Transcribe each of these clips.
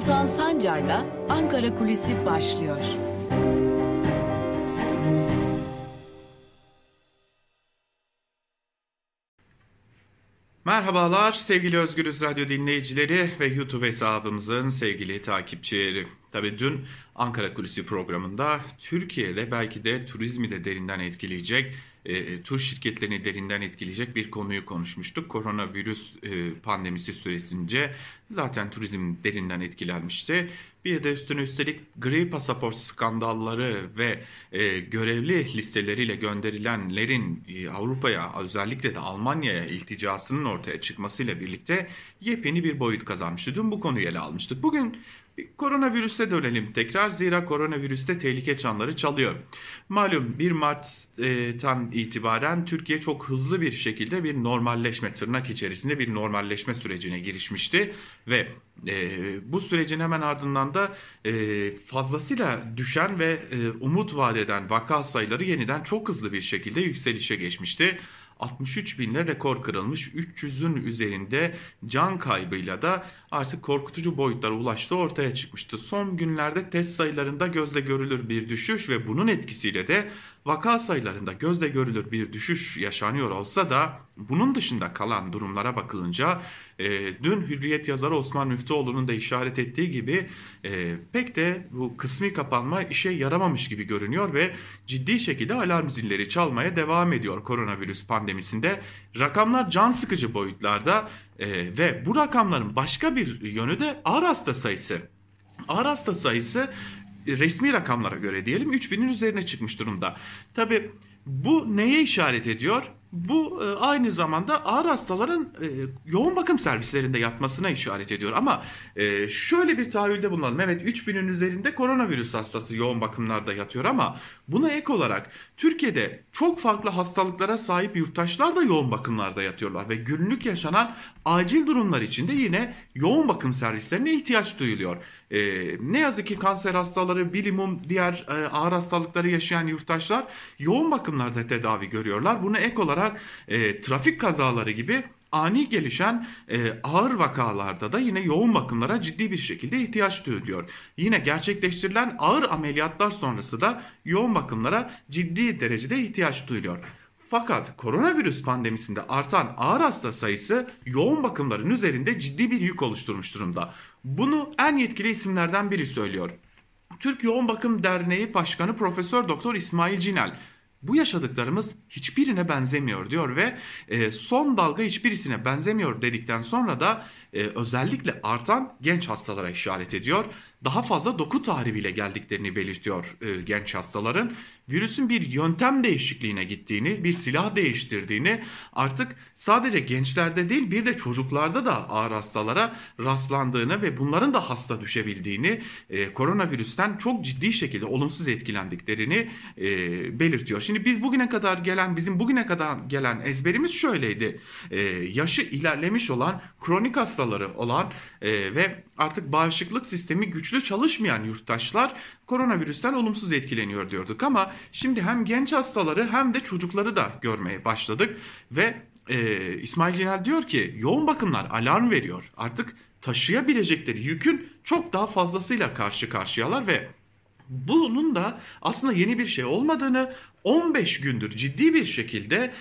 Altan Sancar'la Ankara Kulisi başlıyor. Merhabalar sevgili Özgürüz Radyo dinleyicileri ve YouTube hesabımızın sevgili takipçileri. Tabii dün Ankara Kulisi programında Türkiye'de belki de turizmi de derinden etkileyecek, e, tur şirketlerini derinden etkileyecek bir konuyu konuşmuştuk. Koronavirüs e, pandemisi süresince zaten turizm derinden etkilenmişti. Bir de üstüne üstelik gri pasaport skandalları ve e, görevli listeleriyle gönderilenlerin e, Avrupa'ya özellikle de Almanya'ya ilticasının ortaya çıkmasıyla birlikte yepyeni bir boyut kazanmıştı. Dün bu konuyu ele almıştık. Bugün Koronavirüse dönelim tekrar zira koronavirüste tehlike çanları çalıyor. Malum 1 Mart'tan itibaren Türkiye çok hızlı bir şekilde bir normalleşme tırnak içerisinde bir normalleşme sürecine girişmişti ve e, bu sürecin hemen ardından da e, fazlasıyla düşen ve e, umut vadeden vaka sayıları yeniden çok hızlı bir şekilde yükselişe geçmişti. 63 binle rekor kırılmış. 300'ün üzerinde can kaybıyla da artık korkutucu boyutlara ulaştı ortaya çıkmıştı. Son günlerde test sayılarında gözle görülür bir düşüş ve bunun etkisiyle de vaka sayılarında gözle görülür bir düşüş yaşanıyor olsa da bunun dışında kalan durumlara bakılınca e, dün Hürriyet yazarı Osman Müftüoğlu'nun da işaret ettiği gibi e, pek de bu kısmi kapanma işe yaramamış gibi görünüyor ve ciddi şekilde alarm zilleri çalmaya devam ediyor koronavirüs pandemisinde. Rakamlar can sıkıcı boyutlarda e, ve bu rakamların başka bir yönü de ağır hasta sayısı. Ağır hasta sayısı resmi rakamlara göre diyelim 3000'in üzerine çıkmış durumda. Tabi bu neye işaret ediyor? Bu e, aynı zamanda ağır hastaların e, yoğun bakım servislerinde yatmasına işaret ediyor. Ama e, şöyle bir tahayyülde bulunalım. Evet 3000'in üzerinde koronavirüs hastası yoğun bakımlarda yatıyor ama buna ek olarak Türkiye'de çok farklı hastalıklara sahip yurttaşlar da yoğun bakımlarda yatıyorlar. Ve günlük yaşanan acil durumlar içinde yine yoğun bakım servislerine ihtiyaç duyuluyor. E, ne yazık ki kanser hastaları, bilimum, diğer e, ağır hastalıkları yaşayan yurttaşlar yoğun bakımlarda tedavi görüyorlar. Buna ek olarak e, trafik kazaları gibi ani gelişen e, ağır vakalarda da yine yoğun bakımlara ciddi bir şekilde ihtiyaç duyuluyor. Yine gerçekleştirilen ağır ameliyatlar sonrası da yoğun bakımlara ciddi derecede ihtiyaç duyuluyor. Fakat koronavirüs pandemisinde artan ağır hasta sayısı yoğun bakımların üzerinde ciddi bir yük oluşturmuş durumda. Bunu en yetkili isimlerden biri söylüyor. Türk Yoğun Bakım Derneği Başkanı Profesör Doktor İsmail Cinel bu yaşadıklarımız hiçbirine benzemiyor diyor ve e, son dalga hiçbirisine benzemiyor dedikten sonra da e, özellikle artan genç hastalara işaret ediyor. Daha fazla doku tahribiyle geldiklerini belirtiyor e, genç hastaların. Virüsün bir yöntem değişikliğine gittiğini, bir silah değiştirdiğini artık sadece gençlerde değil bir de çocuklarda da ağır hastalara rastlandığını ve bunların da hasta düşebildiğini, e, koronavirüsten çok ciddi şekilde olumsuz etkilendiklerini e, belirtiyor. Şimdi biz bugüne kadar gelen, bizim bugüne kadar gelen ezberimiz şöyleydi. E, yaşı ilerlemiş olan, kronik hastaları olan e, ve artık bağışıklık sistemi güçlü çalışmayan yurttaşlar koronavirüsten olumsuz etkileniyor diyorduk ama şimdi hem genç hastaları hem de çocukları da görmeye başladık ve e, İsmail Ciner diyor ki yoğun bakımlar alarm veriyor. Artık taşıyabilecekleri yükün çok daha fazlasıyla karşı karşıyalar ve bunun da aslında yeni bir şey olmadığını 15 gündür ciddi bir şekilde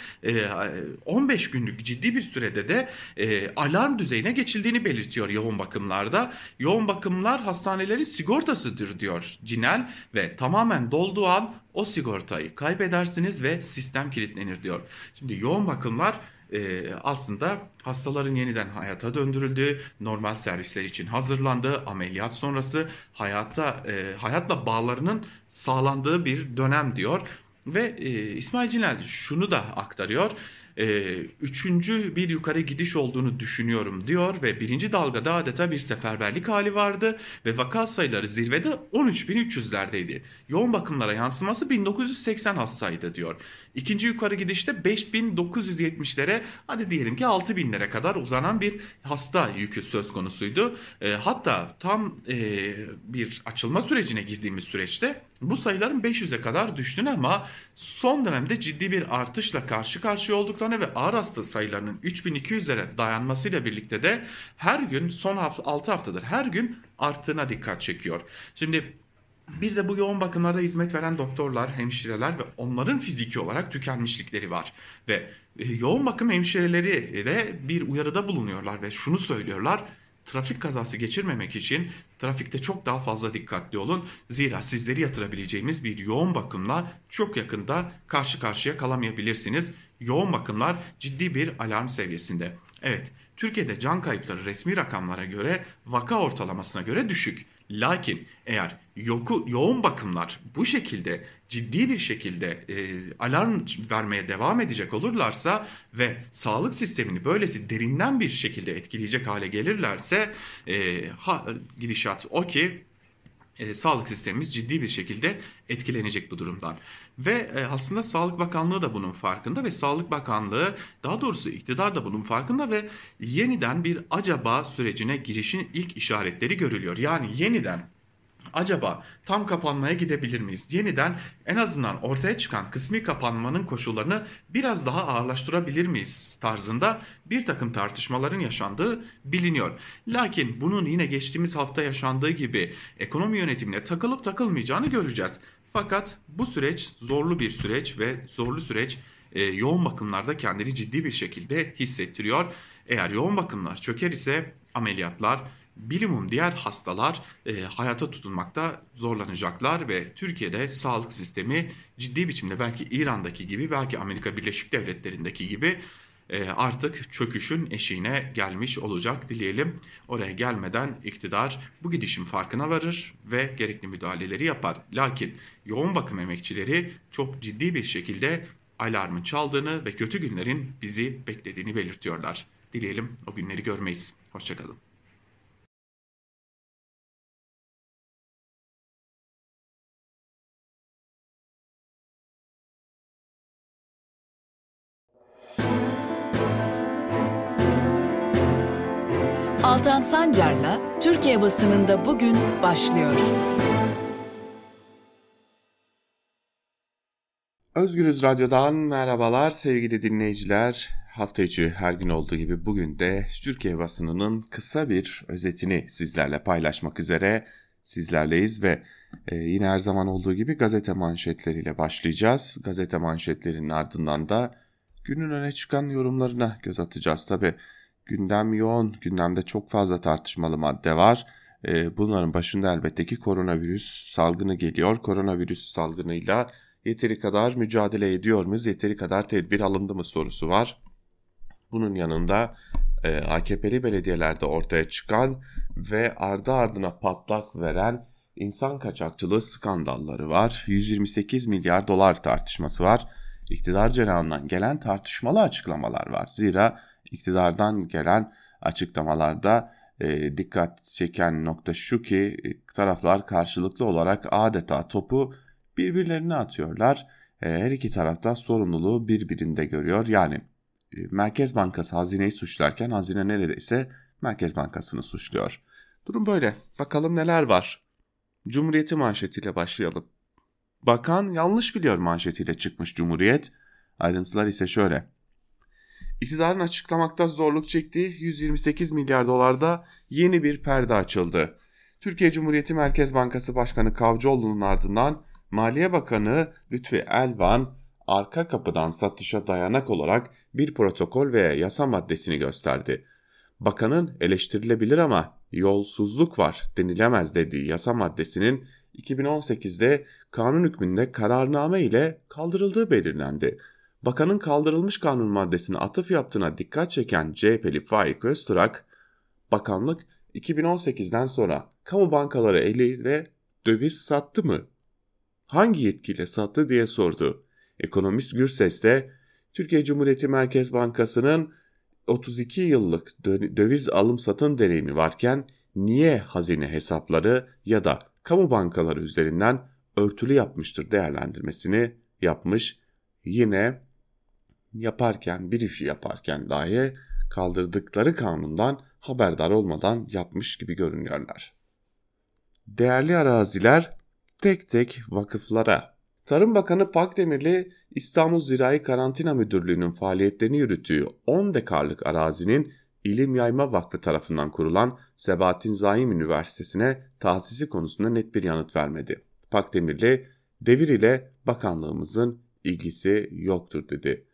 15 e, günlük ciddi bir sürede de e, alarm düzeyine geçildiğini belirtiyor yoğun bakımlarda. Yoğun bakımlar hastanelerin sigortasıdır diyor Cinel ve tamamen dolduğu an o sigortayı kaybedersiniz ve sistem kilitlenir diyor. Şimdi yoğun bakımlar e, aslında hastaların yeniden hayata döndürüldüğü, normal servisler için hazırlandığı, ameliyat sonrası hayata hayatla bağlarının sağlandığı bir dönem diyor. Ve e, İsmail Cinel şunu da aktarıyor. E, üçüncü bir yukarı gidiş olduğunu düşünüyorum diyor ve birinci dalgada adeta bir seferberlik hali vardı ve vaka sayıları zirvede 13.300'lerdeydi. Yoğun bakımlara yansıması 1980 hastaydı diyor. İkinci yukarı gidişte 5970'lere hadi diyelim ki 6000'lere kadar uzanan bir hasta yükü söz konusuydu. E, hatta tam e, bir açılma sürecine girdiğimiz süreçte bu sayıların 500'e kadar düştüğünü ama son dönemde ciddi bir artışla karşı karşıya olduklarını ve ağır hasta sayılarının 3200'lere dayanmasıyla birlikte de her gün son hafta, 6 haftadır her gün arttığına dikkat çekiyor. Şimdi bir de bu yoğun bakımlarda hizmet veren doktorlar, hemşireler ve onların fiziki olarak tükenmişlikleri var. Ve e, yoğun bakım hemşireleri de bir uyarıda bulunuyorlar ve şunu söylüyorlar. Trafik kazası geçirmemek için trafikte çok daha fazla dikkatli olun. Zira sizleri yatırabileceğimiz bir yoğun bakımla çok yakında karşı karşıya kalamayabilirsiniz. Yoğun bakımlar ciddi bir alarm seviyesinde. Evet, Türkiye'de can kayıpları resmi rakamlara göre vaka ortalamasına göre düşük. Lakin eğer yoku, yoğun bakımlar bu şekilde ciddi bir şekilde e, alarm vermeye devam edecek olurlarsa ve sağlık sistemini böylesi derinden bir şekilde etkileyecek hale gelirlerse e, ha, gidişat o ki e, sağlık sistemimiz ciddi bir şekilde etkilenecek bu durumdan. Ve e, aslında Sağlık Bakanlığı da bunun farkında ve Sağlık Bakanlığı daha doğrusu iktidar da bunun farkında ve yeniden bir acaba sürecine girişin ilk işaretleri görülüyor. Yani yeniden acaba tam kapanmaya gidebilir miyiz? Yeniden en azından ortaya çıkan kısmi kapanmanın koşullarını biraz daha ağırlaştırabilir miyiz tarzında bir takım tartışmaların yaşandığı biliniyor. Lakin bunun yine geçtiğimiz hafta yaşandığı gibi ekonomi yönetimine takılıp takılmayacağını göreceğiz. Fakat bu süreç zorlu bir süreç ve zorlu süreç e, yoğun bakımlarda kendini ciddi bir şekilde hissettiriyor. Eğer yoğun bakımlar çöker ise ameliyatlar, bilimum diğer hastalar e, hayata tutunmakta zorlanacaklar ve Türkiye'de sağlık sistemi ciddi biçimde belki İran'daki gibi belki Amerika Birleşik Devletleri'ndeki gibi e, artık çöküşün eşiğine gelmiş olacak dileyelim. Oraya gelmeden iktidar bu gidişin farkına varır ve gerekli müdahaleleri yapar. Lakin yoğun bakım emekçileri çok ciddi bir şekilde alarmın çaldığını ve kötü günlerin bizi beklediğini belirtiyorlar. Dileyelim o günleri görmeyiz. Hoşçakalın. Altan Sancar'la Türkiye basınında bugün başlıyor. Özgürüz Radyo'dan merhabalar sevgili dinleyiciler. Hafta içi her gün olduğu gibi bugün de Türkiye basınının kısa bir özetini sizlerle paylaşmak üzere sizlerleyiz ve e, yine her zaman olduğu gibi gazete manşetleriyle başlayacağız. Gazete manşetlerinin ardından da günün öne çıkan yorumlarına göz atacağız. Tabi gündem yoğun, gündemde çok fazla tartışmalı madde var. E, bunların başında elbette ki koronavirüs salgını geliyor. Koronavirüs salgınıyla yeteri kadar mücadele ediyor muyuz, yeteri kadar tedbir alındı mı sorusu var. Bunun yanında e, AKP'li belediyelerde ortaya çıkan ve ardı ardına patlak veren insan kaçakçılığı skandalları var. 128 milyar dolar tartışması var. İktidar cenahından gelen tartışmalı açıklamalar var. Zira iktidardan gelen açıklamalarda e, dikkat çeken nokta şu ki e, taraflar karşılıklı olarak adeta topu birbirlerine atıyorlar. E, her iki tarafta sorumluluğu birbirinde görüyor. Yani e, Merkez Bankası hazineyi suçlarken hazine neredeyse Merkez Bankası'nı suçluyor. Durum böyle. Bakalım neler var. Cumhuriyeti manşetiyle başlayalım. Bakan yanlış biliyor manşetiyle çıkmış Cumhuriyet. Ayrıntılar ise şöyle. İktidarın açıklamakta zorluk çektiği 128 milyar dolarda yeni bir perde açıldı. Türkiye Cumhuriyeti Merkez Bankası Başkanı Kavcıoğlu'nun ardından Maliye Bakanı Lütfi Elvan arka kapıdan satışa dayanak olarak bir protokol veya yasa maddesini gösterdi. Bakanın eleştirilebilir ama yolsuzluk var denilemez dediği yasa maddesinin 2018'de kanun hükmünde kararname ile kaldırıldığı belirlendi. Bakanın kaldırılmış kanun maddesine atıf yaptığına dikkat çeken CHP'li Faik Öztürk, bakanlık 2018'den sonra kamu bankaları eliyle döviz sattı mı? Hangi yetkiyle sattı diye sordu. Ekonomist Gürses de Türkiye Cumhuriyeti Merkez Bankası'nın 32 yıllık döviz alım satım deneyimi varken niye hazine hesapları ya da kamu bankaları üzerinden örtülü yapmıştır değerlendirmesini yapmış. Yine yaparken bir işi yaparken dahi kaldırdıkları kanundan haberdar olmadan yapmış gibi görünüyorlar. Değerli araziler tek tek vakıflara Tarım Bakanı Pakdemirli İstanbul Zirai Karantina Müdürlüğü'nün faaliyetlerini yürüttüğü 10 dekarlık arazinin İlim Yayma Vakfı tarafından kurulan Sebahattin Zaim Üniversitesi'ne tahsisi konusunda net bir yanıt vermedi. Pakdemirli, devir ile bakanlığımızın ilgisi yoktur dedi.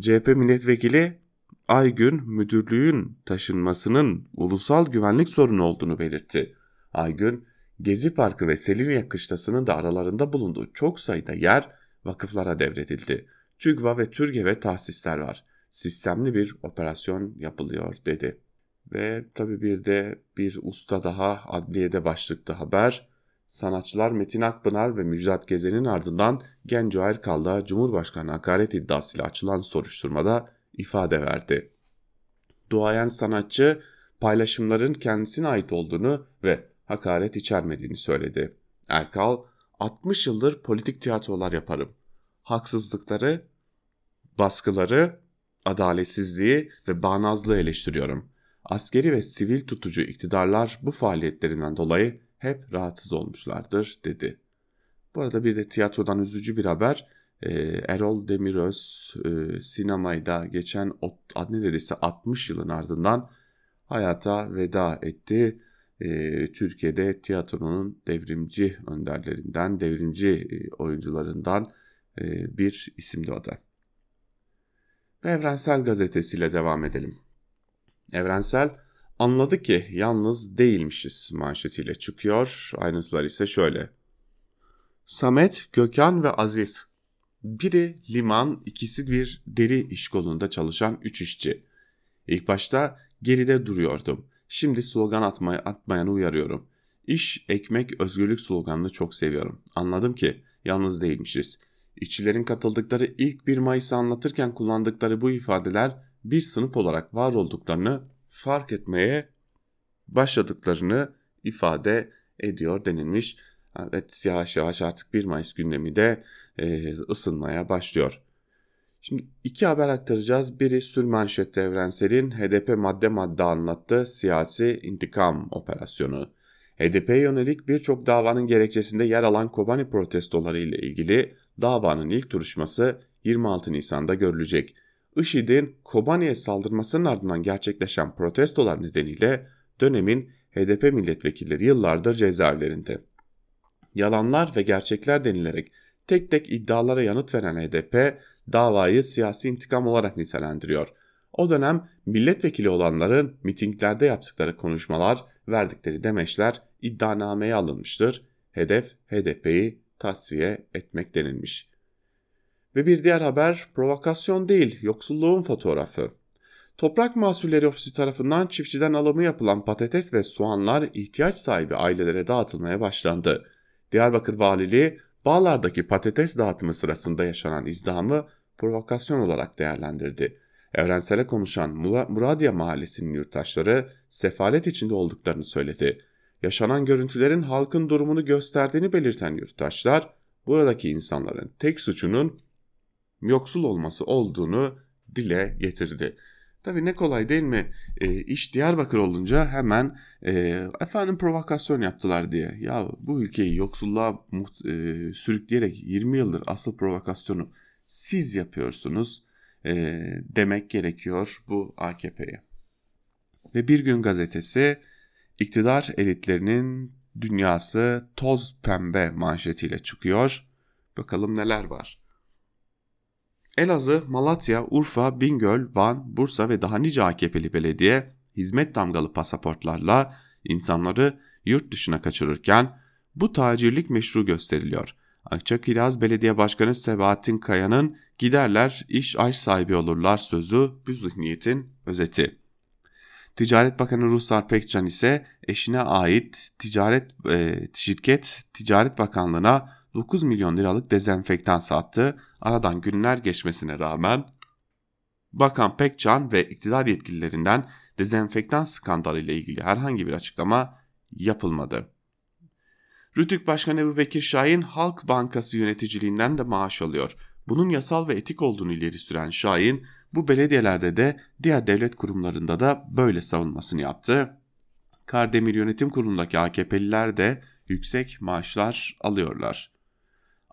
CHP milletvekili Aygün müdürlüğün taşınmasının ulusal güvenlik sorunu olduğunu belirtti. Aygün, Gezi Parkı ve Selimiye kışlasının da aralarında bulunduğu çok sayıda yer vakıflara devredildi. TÜGVA ve TÜRGEV'e tahsisler var. Sistemli bir operasyon yapılıyor dedi. Ve tabi bir de bir usta daha adliyede başlıklı haber. Sanatçılar Metin Akpınar ve Müjdat Gezen'in ardından Genco Erkal'da Cumhurbaşkanı hakaret iddiasıyla açılan soruşturmada ifade verdi. Duayen sanatçı paylaşımların kendisine ait olduğunu ve hakaret içermediğini söyledi. Erkal, 60 yıldır politik tiyatrolar yaparım. Haksızlıkları, baskıları, adaletsizliği ve bağnazlığı eleştiriyorum. Askeri ve sivil tutucu iktidarlar bu faaliyetlerinden dolayı hep rahatsız olmuşlardır dedi. Bu arada bir de tiyatrodan üzücü bir haber. Ee, Erol Demiröz e, sinemayda geçen neredeyse 60 yılın ardından hayata veda etti. Ee, Türkiye'de tiyatronun devrimci önderlerinden, devrimci e, oyuncularından e, bir isimdi o da. Ve Evrensel Gazetesi'yle devam edelim. Evrensel anladı ki yalnız değilmişiz manşetiyle çıkıyor. Ayrıntılar ise şöyle. Samet, Gökhan ve Aziz. Biri liman, ikisi bir deri iş kolunda çalışan üç işçi. İlk başta geride duruyordum. Şimdi slogan atmaya, atmayanı uyarıyorum. İş, ekmek, özgürlük sloganını çok seviyorum. Anladım ki yalnız değilmişiz. İşçilerin katıldıkları ilk 1 Mayıs'ı anlatırken kullandıkları bu ifadeler bir sınıf olarak var olduklarını fark etmeye başladıklarını ifade ediyor denilmiş. Evet yavaş yavaş artık 1 Mayıs gündemi de e, ısınmaya başlıyor. Şimdi iki haber aktaracağız. Biri sürmanşette Evrensel'in HDP madde madde anlattığı siyasi intikam operasyonu. HDP yönelik birçok davanın gerekçesinde yer alan Kobani protestoları ile ilgili davanın ilk duruşması 26 Nisan'da görülecek. IŞİD'in Kobani'ye saldırmasının ardından gerçekleşen protestolar nedeniyle dönemin HDP milletvekilleri yıllardır cezaevlerinde. Yalanlar ve gerçekler denilerek tek tek iddialara yanıt veren HDP davayı siyasi intikam olarak nitelendiriyor. O dönem milletvekili olanların mitinglerde yaptıkları konuşmalar, verdikleri demeçler iddianameye alınmıştır. Hedef HDP'yi tasfiye etmek denilmiş. Ve bir diğer haber provokasyon değil, yoksulluğun fotoğrafı. Toprak Mahsulleri Ofisi tarafından çiftçiden alımı yapılan patates ve soğanlar ihtiyaç sahibi ailelere dağıtılmaya başlandı. Diyarbakır Valiliği bağlardaki patates dağıtımı sırasında yaşanan izdihamı provokasyon olarak değerlendirdi. Evrensele konuşan Muradiye Mahallesi'nin yurttaşları sefalet içinde olduklarını söyledi. Yaşanan görüntülerin halkın durumunu gösterdiğini belirten yurttaşlar, buradaki insanların tek suçunun yoksul olması olduğunu dile getirdi. Tabi ne kolay değil mi? E, iş Diyarbakır olunca hemen e, efendim provokasyon yaptılar diye. Ya bu ülkeyi yoksulluğa e, sürükleyerek 20 yıldır asıl provokasyonu siz yapıyorsunuz e, demek gerekiyor bu AKP'ye. Ve Bir Gün Gazetesi iktidar elitlerinin dünyası toz pembe manşetiyle çıkıyor. Bakalım neler var. Elazığ, Malatya, Urfa, Bingöl, Van, Bursa ve daha nice AKP'li belediye hizmet damgalı pasaportlarla insanları yurt dışına kaçırırken bu tacirlik meşru gösteriliyor. Akçakiraz Belediye Başkanı Sebahattin Kaya'nın giderler iş aş sahibi olurlar sözü bu zihniyetin özeti. Ticaret Bakanı Ruhsar Pekcan ise eşine ait ticaret e, şirket Ticaret Bakanlığı'na 9 milyon liralık dezenfektan sattı. Aradan günler geçmesine rağmen Bakan Pekcan ve iktidar yetkililerinden dezenfektan skandalı ile ilgili herhangi bir açıklama yapılmadı. Rütük Başkanı Ebu Bekir Şahin Halk Bankası yöneticiliğinden de maaş alıyor. Bunun yasal ve etik olduğunu ileri süren Şahin bu belediyelerde de diğer devlet kurumlarında da böyle savunmasını yaptı. Kardemir Yönetim Kurulu'ndaki AKP'liler de yüksek maaşlar alıyorlar.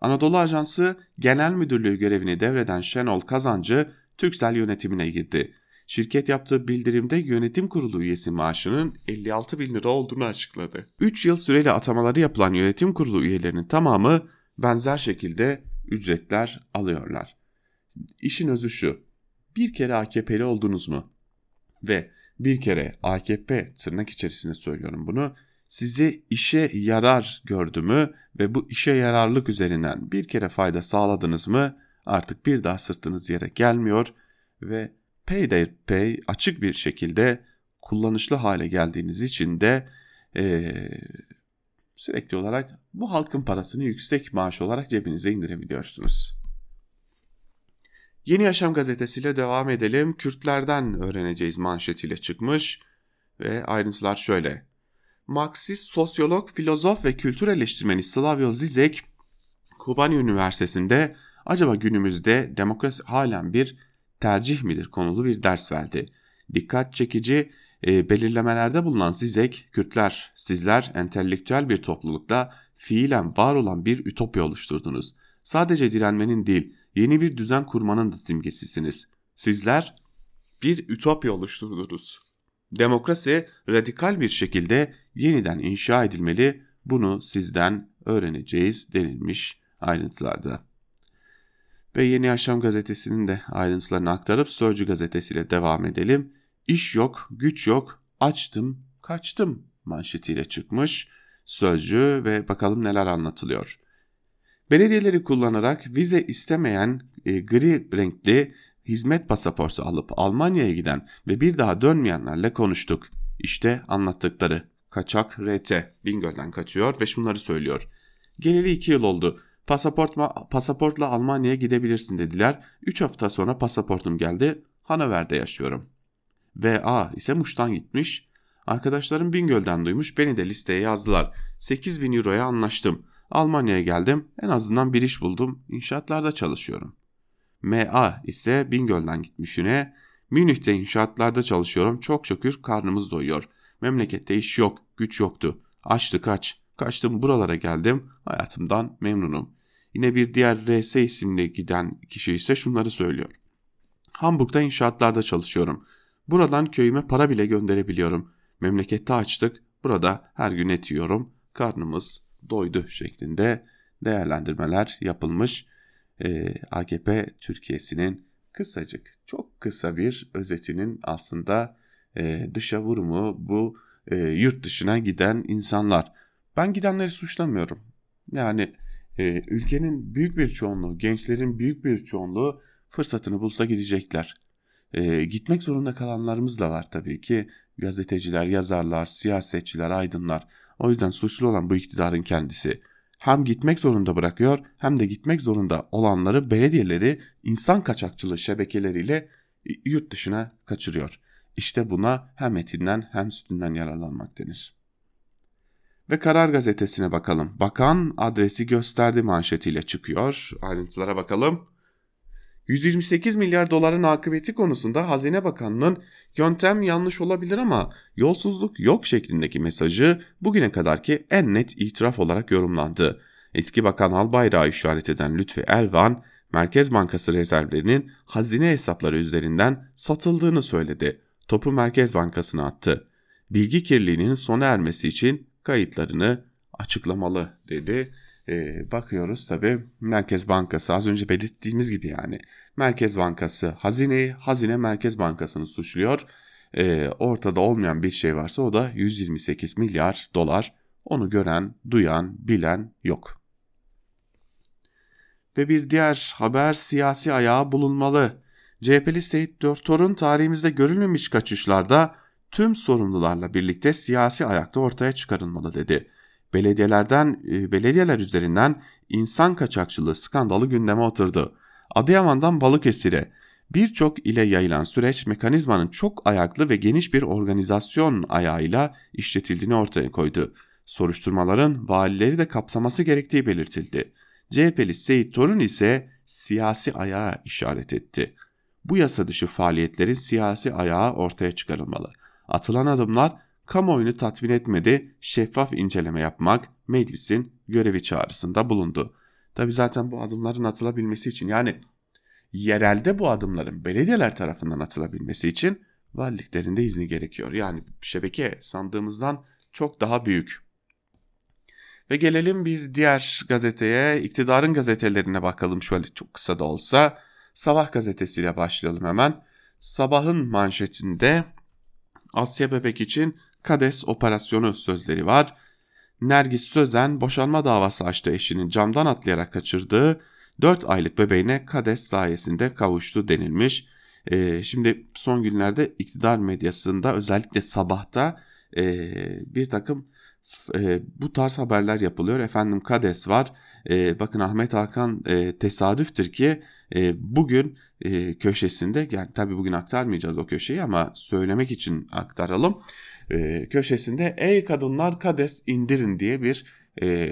Anadolu Ajansı Genel Müdürlüğü görevini devreden Şenol Kazancı Türksel yönetimine girdi. Şirket yaptığı bildirimde yönetim kurulu üyesi maaşının 56 bin lira olduğunu açıkladı. 3 yıl süreli atamaları yapılan yönetim kurulu üyelerinin tamamı benzer şekilde ücretler alıyorlar. İşin özü şu, bir kere AKP'li oldunuz mu? Ve bir kere AKP tırnak içerisinde söylüyorum bunu sizi işe yarar gördü mü ve bu işe yararlık üzerinden bir kere fayda sağladınız mı artık bir daha sırtınız yere gelmiyor ve payday açık bir şekilde kullanışlı hale geldiğiniz için de e, sürekli olarak bu halkın parasını yüksek maaş olarak cebinize indirebiliyorsunuz. Yeni Yaşam gazetesiyle devam edelim. Kürtlerden öğreneceğiz manşetiyle çıkmış ve ayrıntılar şöyle. Marksist sosyolog, filozof ve kültür eleştirmeni Slavio Zizek, Kubani Üniversitesi'nde acaba günümüzde demokrasi halen bir tercih midir konulu bir ders verdi. Dikkat çekici e, belirlemelerde bulunan Zizek, Kürtler, sizler entelektüel bir toplulukta fiilen var olan bir ütopya oluşturdunuz. Sadece direnmenin değil, yeni bir düzen kurmanın da simgesisiniz. Sizler bir ütopya oluşturdunuz. Demokrasi radikal bir şekilde yeniden inşa edilmeli. Bunu sizden öğreneceğiz denilmiş ayrıntılarda. Ve Yeni Yaşam gazetesinin de ayrıntılarını aktarıp Sözcü gazetesiyle devam edelim. İş yok, güç yok, açtım, kaçtım manşetiyle çıkmış Sözcü ve bakalım neler anlatılıyor. Belediyeleri kullanarak vize istemeyen e, gri renkli hizmet pasaportu alıp Almanya'ya giden ve bir daha dönmeyenlerle konuştuk. İşte anlattıkları. Kaçak RT Bingöl'den kaçıyor ve şunları söylüyor. Geleli iki yıl oldu. Pasaportma, pasaportla Almanya'ya gidebilirsin dediler. Üç hafta sonra pasaportum geldi. Hanover'de yaşıyorum. VA ise Muş'tan gitmiş. Arkadaşlarım Bingöl'den duymuş beni de listeye yazdılar. 8 bin euroya anlaştım. Almanya'ya geldim en azından bir iş buldum. İnşaatlarda çalışıyorum. MA ise Bingöl'den gitmiş yine. Münih'te inşaatlarda çalışıyorum. Çok şükür karnımız doyuyor. Memlekette iş yok, güç yoktu. Açtı kaç. Kaçtım buralara geldim. Hayatımdan memnunum. Yine bir diğer RS isimli giden kişi ise şunları söylüyor. Hamburg'da inşaatlarda çalışıyorum. Buradan köyüme para bile gönderebiliyorum. Memlekette açtık. Burada her gün et yiyorum. Karnımız doydu şeklinde değerlendirmeler yapılmış. Ee, AKP Türkiye'sinin kısacık, çok kısa bir özetinin aslında e, dışa vurumu bu e, yurt dışına giden insanlar. Ben gidenleri suçlamıyorum. Yani e, ülkenin büyük bir çoğunluğu, gençlerin büyük bir çoğunluğu fırsatını bulsa gidecekler. E, gitmek zorunda kalanlarımız da var tabii ki. Gazeteciler, yazarlar, siyasetçiler, aydınlar. O yüzden suçlu olan bu iktidarın kendisi. Hem gitmek zorunda bırakıyor hem de gitmek zorunda olanları belediyeleri insan kaçakçılığı şebekeleriyle yurt dışına kaçırıyor. İşte buna hem etinden hem sütünden yararlanmak denir. Ve Karar Gazetesi'ne bakalım. Bakan adresi gösterdi manşetiyle çıkıyor. Ayrıntılara bakalım. 128 milyar doların akıbeti konusunda Hazine Bakanlığı'nın yöntem yanlış olabilir ama yolsuzluk yok şeklindeki mesajı bugüne kadarki en net itiraf olarak yorumlandı. Eski Bakan Albayrak'ı işaret eden Lütfi Elvan, Merkez Bankası rezervlerinin hazine hesapları üzerinden satıldığını söyledi. Topu Merkez Bankası'na attı. Bilgi kirliliğinin sona ermesi için kayıtlarını açıklamalı dedi e, bakıyoruz tabi Merkez Bankası az önce belirttiğimiz gibi yani Merkez Bankası hazineyi hazine Merkez Bankası'nı suçluyor. E, ortada olmayan bir şey varsa o da 128 milyar dolar onu gören, duyan, bilen yok. Ve bir diğer haber siyasi ayağı bulunmalı. CHP'li Seyit Dörtor'un tarihimizde görülmemiş kaçışlarda tüm sorumlularla birlikte siyasi ayakta ortaya çıkarılmalı dedi belediyelerden e, belediyeler üzerinden insan kaçakçılığı skandalı gündeme oturdu. Adıyaman'dan Balıkesir'e birçok ile yayılan süreç mekanizmanın çok ayaklı ve geniş bir organizasyon ayağıyla işletildiğini ortaya koydu. Soruşturmaların valileri de kapsaması gerektiği belirtildi. CHP'li Seyit Torun ise siyasi ayağa işaret etti. Bu yasa dışı faaliyetlerin siyasi ayağı ortaya çıkarılmalı. Atılan adımlar kamuoyunu tatmin etmedi, şeffaf inceleme yapmak meclisin görevi çağrısında bulundu. Tabi zaten bu adımların atılabilmesi için yani yerelde bu adımların belediyeler tarafından atılabilmesi için valiliklerinde izni gerekiyor. Yani şebeke sandığımızdan çok daha büyük. Ve gelelim bir diğer gazeteye, iktidarın gazetelerine bakalım şöyle çok kısa da olsa. Sabah gazetesiyle başlayalım hemen. Sabahın manşetinde Asya Bebek için Kades operasyonu sözleri var. Nergis Sözen boşanma davası açtı eşinin camdan atlayarak kaçırdığı 4 aylık bebeğine Kades sayesinde kavuştu denilmiş. Ee, şimdi son günlerde iktidar medyasında özellikle sabahta e, bir takım e, bu tarz haberler yapılıyor. Efendim Kades var. E, bakın Ahmet Hakan e, tesadüftür ki e, bugün e, köşesinde yani tabii bugün aktarmayacağız o köşeyi ama söylemek için aktaralım. E, köşesinde ey kadınlar Kades indirin diye bir e,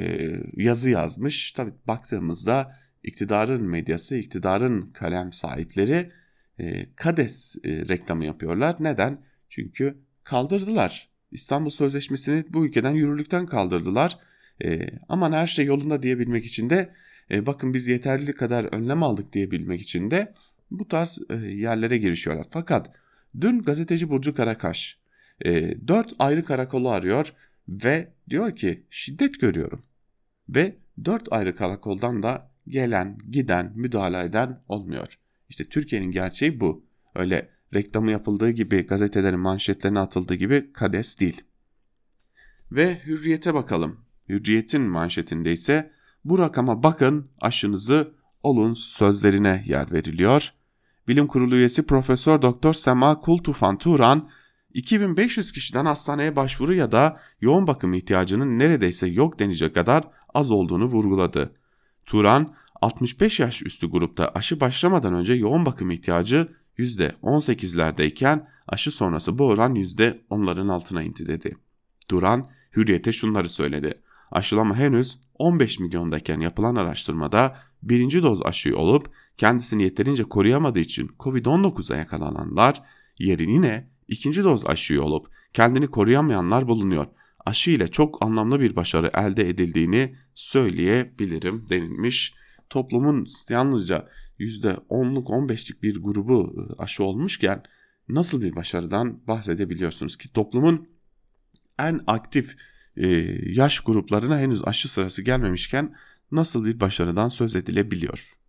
yazı yazmış. Tabii baktığımızda iktidarın medyası, iktidarın kalem sahipleri e, Kades e, reklamı yapıyorlar. Neden? Çünkü kaldırdılar. İstanbul Sözleşmesi'ni bu ülkeden yürürlükten kaldırdılar. E, aman her şey yolunda diyebilmek için de e, bakın biz yeterli kadar önlem aldık diyebilmek için de bu tarz e, yerlere girişiyorlar. Fakat dün gazeteci Burcu Karakaş e, 4 ayrı karakolu arıyor ve diyor ki şiddet görüyorum. Ve 4 ayrı karakoldan da gelen, giden, müdahale eden olmuyor. İşte Türkiye'nin gerçeği bu. Öyle reklamı yapıldığı gibi gazetelerin manşetlerine atıldığı gibi kades değil. Ve hürriyete bakalım. Hürriyetin manşetinde ise bu rakama bakın aşınızı olun sözlerine yer veriliyor. Bilim Kurulu üyesi Profesör Doktor Sema Kultufan Turan 2500 kişiden hastaneye başvuru ya da yoğun bakım ihtiyacının neredeyse yok denecek kadar az olduğunu vurguladı. Turan 65 yaş üstü grupta aşı başlamadan önce yoğun bakım ihtiyacı %18'lerdeyken aşı sonrası bu oran %10'ların altına indi dedi. Duran Hürriyet'e şunları söyledi. Aşılama henüz 15 milyondayken yapılan araştırmada birinci doz aşıyı olup kendisini yeterince koruyamadığı için Covid-19'a yakalananlar yerine ikinci doz aşıyı olup kendini koruyamayanlar bulunuyor. Aşı ile çok anlamlı bir başarı elde edildiğini söyleyebilirim denilmiş. Toplumun yalnızca %10'luk 15'lik bir grubu ıı, aşı olmuşken nasıl bir başarıdan bahsedebiliyorsunuz ki toplumun en aktif e, yaş gruplarına henüz aşı sırası gelmemişken nasıl bir başarıdan söz edilebiliyor?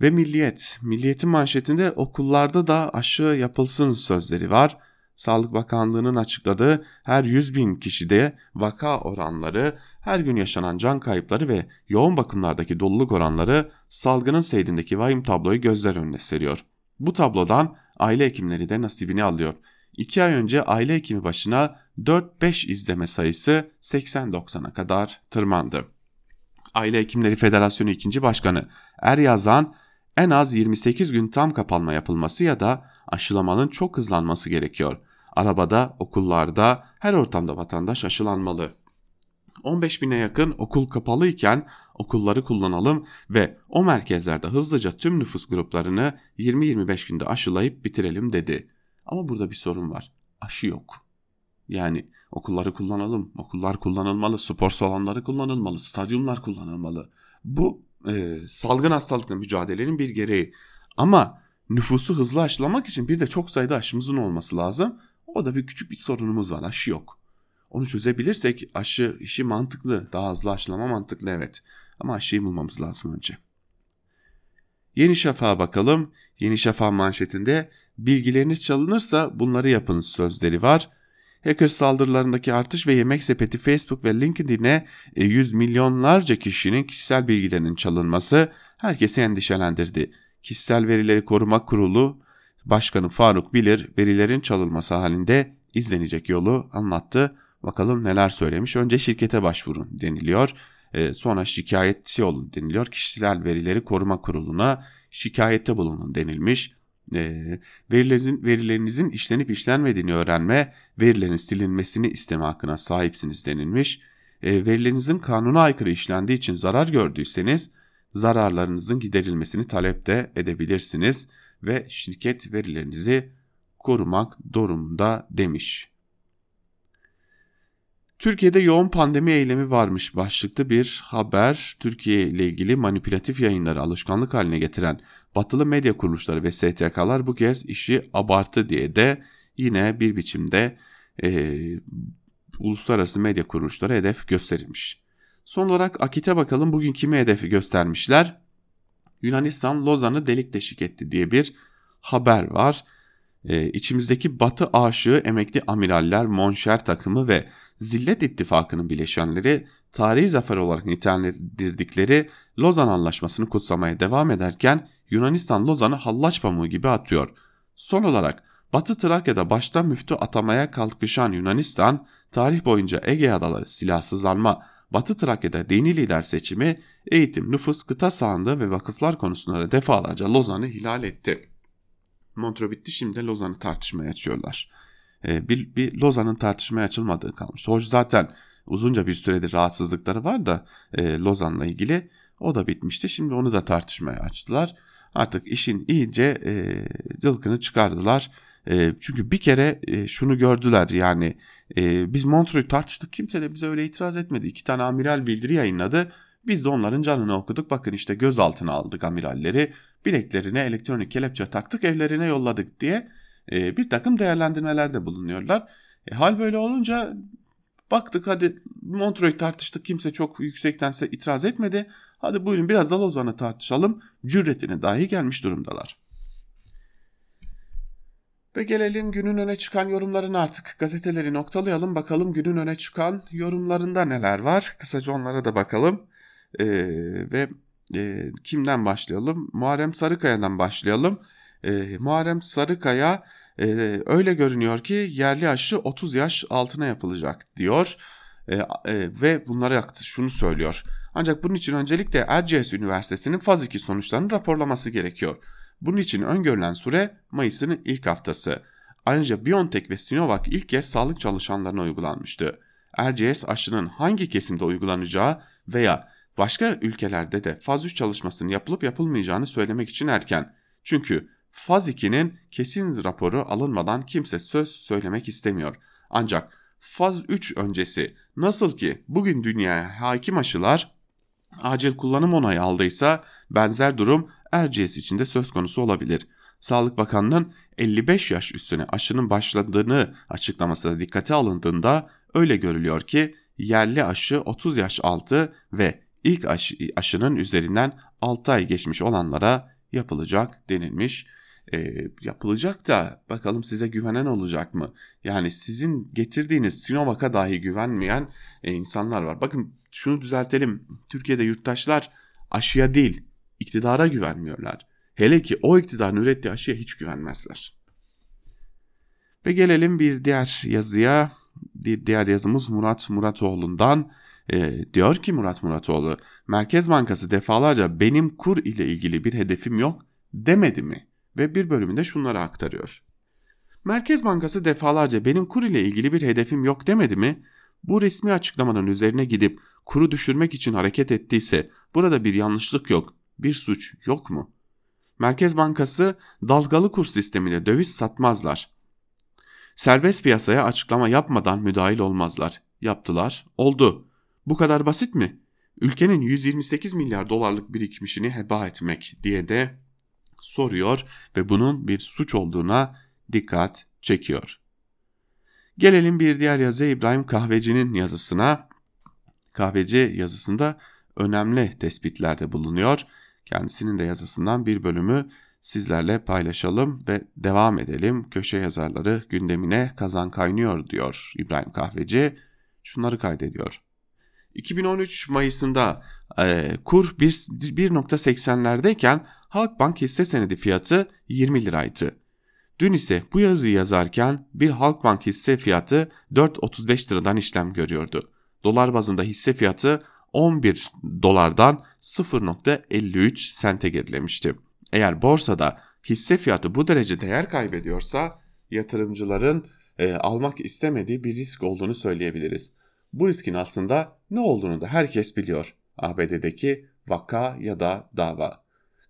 Ve Milliyet, Milliyet'in manşetinde okullarda da aşı yapılsın sözleri var. Sağlık Bakanlığı'nın açıkladığı her 100 bin kişide vaka oranları, her gün yaşanan can kayıpları ve yoğun bakımlardaki doluluk oranları salgının seyrindeki vahim tabloyu gözler önüne seriyor. Bu tablodan aile hekimleri de nasibini alıyor. 2 ay önce aile hekimi başına 4-5 izleme sayısı 80-90'a kadar tırmandı. Aile Hekimleri Federasyonu 2. Başkanı Er Yazan en az 28 gün tam kapanma yapılması ya da aşılamanın çok hızlanması gerekiyor. Arabada, okullarda, her ortamda vatandaş aşılanmalı. 15 bine yakın okul kapalı iken okulları kullanalım ve o merkezlerde hızlıca tüm nüfus gruplarını 20-25 günde aşılayıp bitirelim dedi. Ama burada bir sorun var. Aşı yok. Yani okulları kullanalım, okullar kullanılmalı, spor salonları kullanılmalı, stadyumlar kullanılmalı. Bu e, salgın hastalıkla mücadelenin bir gereği. Ama nüfusu hızlı aşılamak için bir de çok sayıda aşımızın olması lazım. O da bir küçük bir sorunumuz var. Aşı yok. Onu çözebilirsek aşı işi mantıklı. Daha hızlı aşılama mantıklı evet. Ama aşıyı bulmamız lazım önce. Yeni Şafak'a bakalım. Yeni Şafak manşetinde bilgileriniz çalınırsa bunları yapın sözleri var. Hacker saldırılarındaki artış ve yemek sepeti Facebook ve LinkedIn'e e, yüz milyonlarca kişinin kişisel bilgilerinin çalınması herkesi endişelendirdi. Kişisel Verileri Koruma Kurulu Başkanı Faruk Bilir verilerin çalınması halinde izlenecek yolu anlattı. Bakalım neler söylemiş. Önce şirkete başvurun deniliyor. E, sonra şikayetçi olun deniliyor. Kişisel Verileri Koruma Kurulu'na şikayette bulunun denilmiş e, verilerinizin, verilerinizin işlenip işlenmediğini öğrenme, verilerin silinmesini isteme hakkına sahipsiniz denilmiş. E, verilerinizin kanuna aykırı işlendiği için zarar gördüyseniz zararlarınızın giderilmesini talep de edebilirsiniz ve şirket verilerinizi korumak durumunda demiş. Türkiye'de yoğun pandemi eylemi varmış başlıklı bir haber. Türkiye ile ilgili manipülatif yayınları alışkanlık haline getiren batılı medya kuruluşları ve STK'lar bu kez işi abartı diye de yine bir biçimde e, uluslararası medya kuruluşları hedef gösterilmiş. Son olarak Akit'e bakalım bugün kimi hedefi göstermişler? Yunanistan Lozan'ı delik deşik etti diye bir haber var. Ee, içimizdeki batı aşığı emekli amiraller, monşer takımı ve Zillet İttifakı'nın bileşenleri tarihi zafer olarak nitelendirdikleri Lozan Anlaşması'nı kutsamaya devam ederken Yunanistan Lozan'ı hallaç pamuğu gibi atıyor. Son olarak Batı Trakya'da başta müftü atamaya kalkışan Yunanistan, tarih boyunca Ege Adaları silahsızlanma, Batı Trakya'da dini lider seçimi, eğitim, nüfus, kıta sahanlığı ve vakıflar konusunda da defalarca Lozan'ı hilal etti. Montreux bitti şimdi Lozan'ı tartışmaya açıyorlar. Ee, bir, bir Lozan'ın tartışmaya açılmadığı kalmıştı. Hoş zaten uzunca bir süredir rahatsızlıkları var da e, Lozan'la ilgili o da bitmişti. Şimdi onu da tartışmaya açtılar. Artık işin iyice e, cılkını çıkardılar. E, çünkü bir kere e, şunu gördüler yani e, biz Montreux'u tartıştık kimse de bize öyle itiraz etmedi. İki tane amiral bildiri yayınladı. Biz de onların canını okuduk. Bakın işte gözaltına aldık amiralleri. Bileklerine elektronik kelepçe taktık evlerine yolladık diye e, bir takım değerlendirmelerde bulunuyorlar. E, hal böyle olunca baktık hadi Montreux'u tartıştık kimse çok yüksektense itiraz etmedi. Hadi buyurun biraz da Lozan'ı tartışalım. Cüretine dahi gelmiş durumdalar. Ve gelelim günün öne çıkan yorumlarını artık gazeteleri noktalayalım. Bakalım günün öne çıkan yorumlarında neler var. Kısaca onlara da bakalım. Ee, ve e, kimden başlayalım? Muharrem Sarıkaya'dan başlayalım. Ee, Muharrem Sarıkaya e, öyle görünüyor ki yerli aşı 30 yaş altına yapılacak diyor. E, e, ve bunları şunu söylüyor. Ancak bunun için öncelikle Erciyes Üniversitesi'nin faz 2 sonuçlarını raporlaması gerekiyor. Bunun için öngörülen süre Mayıs'ın ilk haftası. Ayrıca BioNTech ve Sinovac ilk kez sağlık çalışanlarına uygulanmıştı. RCS aşının hangi kesimde uygulanacağı veya başka ülkelerde de faz 3 çalışmasının yapılıp yapılmayacağını söylemek için erken. Çünkü faz 2'nin kesin raporu alınmadan kimse söz söylemek istemiyor. Ancak faz 3 öncesi nasıl ki bugün dünyaya hakim aşılar acil kullanım onayı aldıysa benzer durum Erciyes için de söz konusu olabilir. Sağlık Bakanlığı'nın 55 yaş üstüne aşının başladığını açıklamasına dikkate alındığında öyle görülüyor ki yerli aşı 30 yaş altı ve ilk aşı, aşının üzerinden 6 ay geçmiş olanlara yapılacak denilmiş. E, yapılacak da bakalım size güvenen olacak mı? Yani sizin getirdiğiniz Sinovac'a dahi güvenmeyen e, insanlar var. Bakın şunu düzeltelim. Türkiye'de yurttaşlar aşıya değil iktidara güvenmiyorlar. Hele ki o iktidarın ürettiği aşıya hiç güvenmezler. Ve gelelim bir diğer yazıya. Diğer yazımız Murat Muratoğlu'ndan. E, diyor ki Murat Muratoğlu, Merkez Bankası defalarca benim kur ile ilgili bir hedefim yok demedi mi? Ve bir bölümünde şunları aktarıyor. Merkez Bankası defalarca benim kur ile ilgili bir hedefim yok demedi mi? Bu resmi açıklamanın üzerine gidip kuru düşürmek için hareket ettiyse burada bir yanlışlık yok bir suç yok mu? Merkez Bankası dalgalı kur sistemiyle döviz satmazlar. Serbest piyasaya açıklama yapmadan müdahil olmazlar. Yaptılar, oldu. Bu kadar basit mi? Ülkenin 128 milyar dolarlık birikmişini heba etmek diye de soruyor ve bunun bir suç olduğuna dikkat çekiyor. Gelelim bir diğer yazı İbrahim Kahveci'nin yazısına. Kahveci yazısında önemli tespitlerde bulunuyor. Kendisinin de yazısından bir bölümü sizlerle paylaşalım ve devam edelim. Köşe yazarları gündemine kazan kaynıyor diyor İbrahim Kahveci. Şunları kaydediyor. 2013 Mayıs'ında e, kur 1.80'lerdeyken Halkbank hisse senedi fiyatı 20 liraydı. Dün ise bu yazıyı yazarken bir Halkbank hisse fiyatı 4.35 liradan işlem görüyordu. Dolar bazında hisse fiyatı 11 dolardan 0.53 sente gerilemişti. Eğer borsada hisse fiyatı bu derece değer kaybediyorsa yatırımcıların e, almak istemediği bir risk olduğunu söyleyebiliriz. Bu riskin aslında ne olduğunu da herkes biliyor. ABD'deki vaka ya da dava.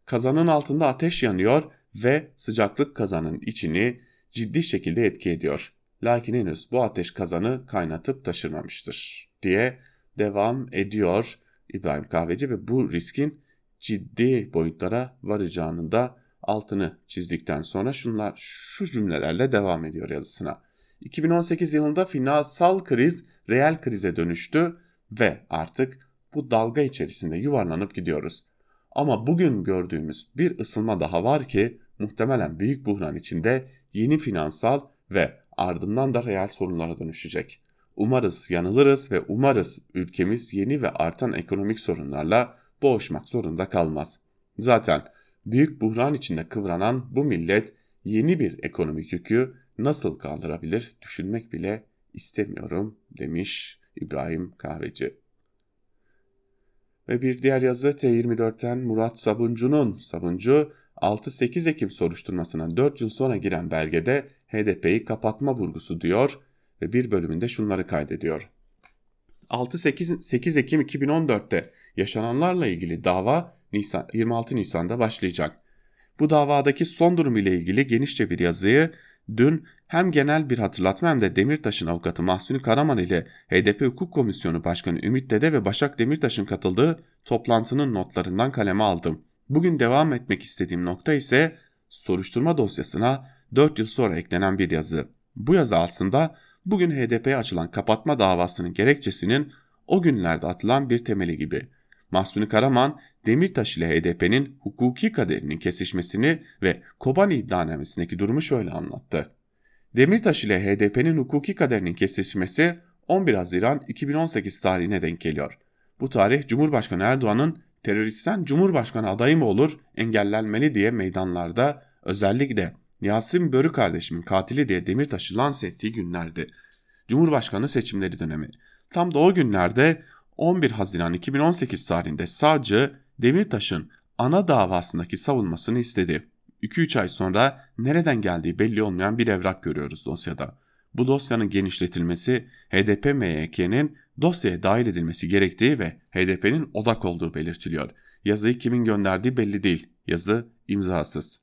Kazanın altında ateş yanıyor ve sıcaklık kazanın içini ciddi şekilde etki ediyor. Lakin henüz bu ateş kazanı kaynatıp taşırmamıştır diye devam ediyor İbrahim Kahveci ve bu riskin ciddi boyutlara varacağını da altını çizdikten sonra şunlar şu cümlelerle devam ediyor yazısına. 2018 yılında finansal kriz reel krize dönüştü ve artık bu dalga içerisinde yuvarlanıp gidiyoruz. Ama bugün gördüğümüz bir ısınma daha var ki muhtemelen büyük buhran içinde yeni finansal ve ardından da reel sorunlara dönüşecek. Umarız yanılırız ve umarız ülkemiz yeni ve artan ekonomik sorunlarla boğuşmak zorunda kalmaz. Zaten büyük buhran içinde kıvranan bu millet yeni bir ekonomik yükü nasıl kaldırabilir düşünmek bile istemiyorum demiş İbrahim Kahveci. Ve bir diğer yazı T24'ten Murat Sabuncu'nun Sabuncu 6-8 Ekim soruşturmasına 4 yıl sonra giren belgede HDP'yi kapatma vurgusu diyor ve bir bölümünde şunları kaydediyor. 6-8 Ekim 2014'te yaşananlarla ilgili dava Nisan, 26 Nisan'da başlayacak. Bu davadaki son durum ile ilgili genişçe bir yazıyı dün hem genel bir hatırlatma hem de Demirtaş'ın avukatı Mahsuni Karaman ile HDP Hukuk Komisyonu Başkanı Ümit Dede ve Başak Demirtaş'ın katıldığı toplantının notlarından kaleme aldım. Bugün devam etmek istediğim nokta ise soruşturma dosyasına 4 yıl sonra eklenen bir yazı. Bu yazı aslında bugün HDP'ye açılan kapatma davasının gerekçesinin o günlerde atılan bir temeli gibi. Mahsuni Karaman, Demirtaş ile HDP'nin hukuki kaderinin kesişmesini ve Kobani iddianamesindeki durumu şöyle anlattı. Demirtaş ile HDP'nin hukuki kaderinin kesişmesi 11 Haziran 2018 tarihine denk geliyor. Bu tarih Cumhurbaşkanı Erdoğan'ın teröristten Cumhurbaşkanı adayı mı olur engellenmeli diye meydanlarda özellikle Yasin Börü kardeşimin katili diye Demirtaş'ı lanse ettiği günlerdi. Cumhurbaşkanı seçimleri dönemi. Tam da o günlerde 11 Haziran 2018 tarihinde savcı Demirtaş'ın ana davasındaki savunmasını istedi. 2-3 ay sonra nereden geldiği belli olmayan bir evrak görüyoruz dosyada. Bu dosyanın genişletilmesi HDP-MYK'nin dosyaya dahil edilmesi gerektiği ve HDP'nin odak olduğu belirtiliyor. Yazıyı kimin gönderdiği belli değil. Yazı imzasız.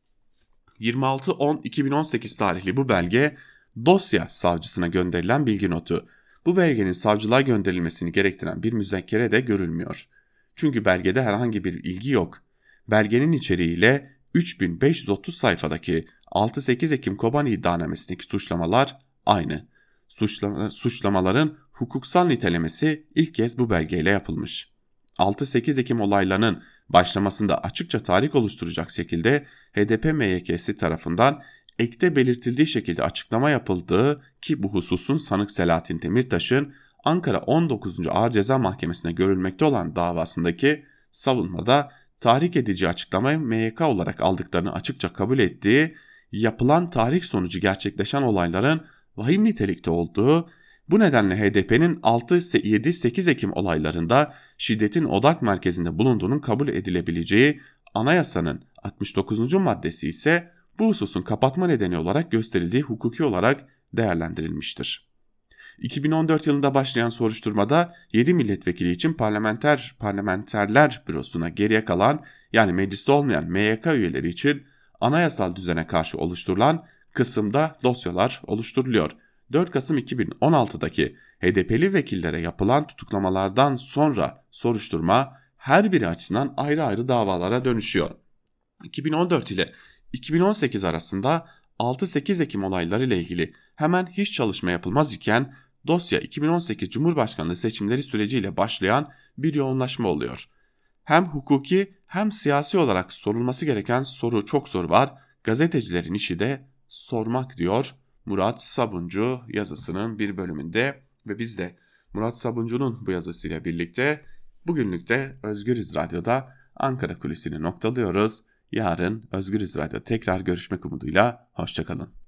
26-10-2018 tarihli bu belge dosya savcısına gönderilen bilgi notu. Bu belgenin savcılığa gönderilmesini gerektiren bir müzekkere de görülmüyor. Çünkü belgede herhangi bir ilgi yok. Belgenin içeriğiyle 3530 sayfadaki 6-8 Ekim Kobani iddianamesindeki suçlamalar aynı. Suçlama, suçlamaların hukuksal nitelemesi ilk kez bu belgeyle yapılmış. 6-8 Ekim olaylarının başlamasında açıkça tarih oluşturacak şekilde HDP MYK'si tarafından ekte belirtildiği şekilde açıklama yapıldığı ki bu hususun sanık Selahattin Demirtaş'ın Ankara 19. Ağır Ceza Mahkemesi'ne görülmekte olan davasındaki savunmada tahrik edici açıklamayı MYK olarak aldıklarını açıkça kabul ettiği, yapılan tahrik sonucu gerçekleşen olayların vahim nitelikte olduğu, bu nedenle HDP'nin 6-7-8 Ekim olaylarında şiddetin odak merkezinde bulunduğunun kabul edilebileceği anayasanın 69. maddesi ise bu hususun kapatma nedeni olarak gösterildiği hukuki olarak değerlendirilmiştir. 2014 yılında başlayan soruşturmada 7 milletvekili için parlamenter parlamenterler bürosuna geriye kalan yani mecliste olmayan MYK üyeleri için anayasal düzene karşı oluşturulan kısımda dosyalar oluşturuluyor. 4 Kasım 2016'daki HDP'li vekillere yapılan tutuklamalardan sonra soruşturma her biri açısından ayrı ayrı davalara dönüşüyor. 2014 ile 2018 arasında 6-8 Ekim olayları ile ilgili hemen hiç çalışma yapılmaz iken dosya 2018 Cumhurbaşkanlığı seçimleri süreciyle başlayan bir yoğunlaşma oluyor. Hem hukuki hem siyasi olarak sorulması gereken soru çok soru var. Gazetecilerin işi de sormak diyor Murat Sabuncu yazısının bir bölümünde ve biz de Murat Sabuncu'nun bu yazısıyla birlikte bugünlük de Özgürüz Radyo'da Ankara Kulisi'ni noktalıyoruz. Yarın Özgürüz Radyo tekrar görüşmek umuduyla hoşçakalın.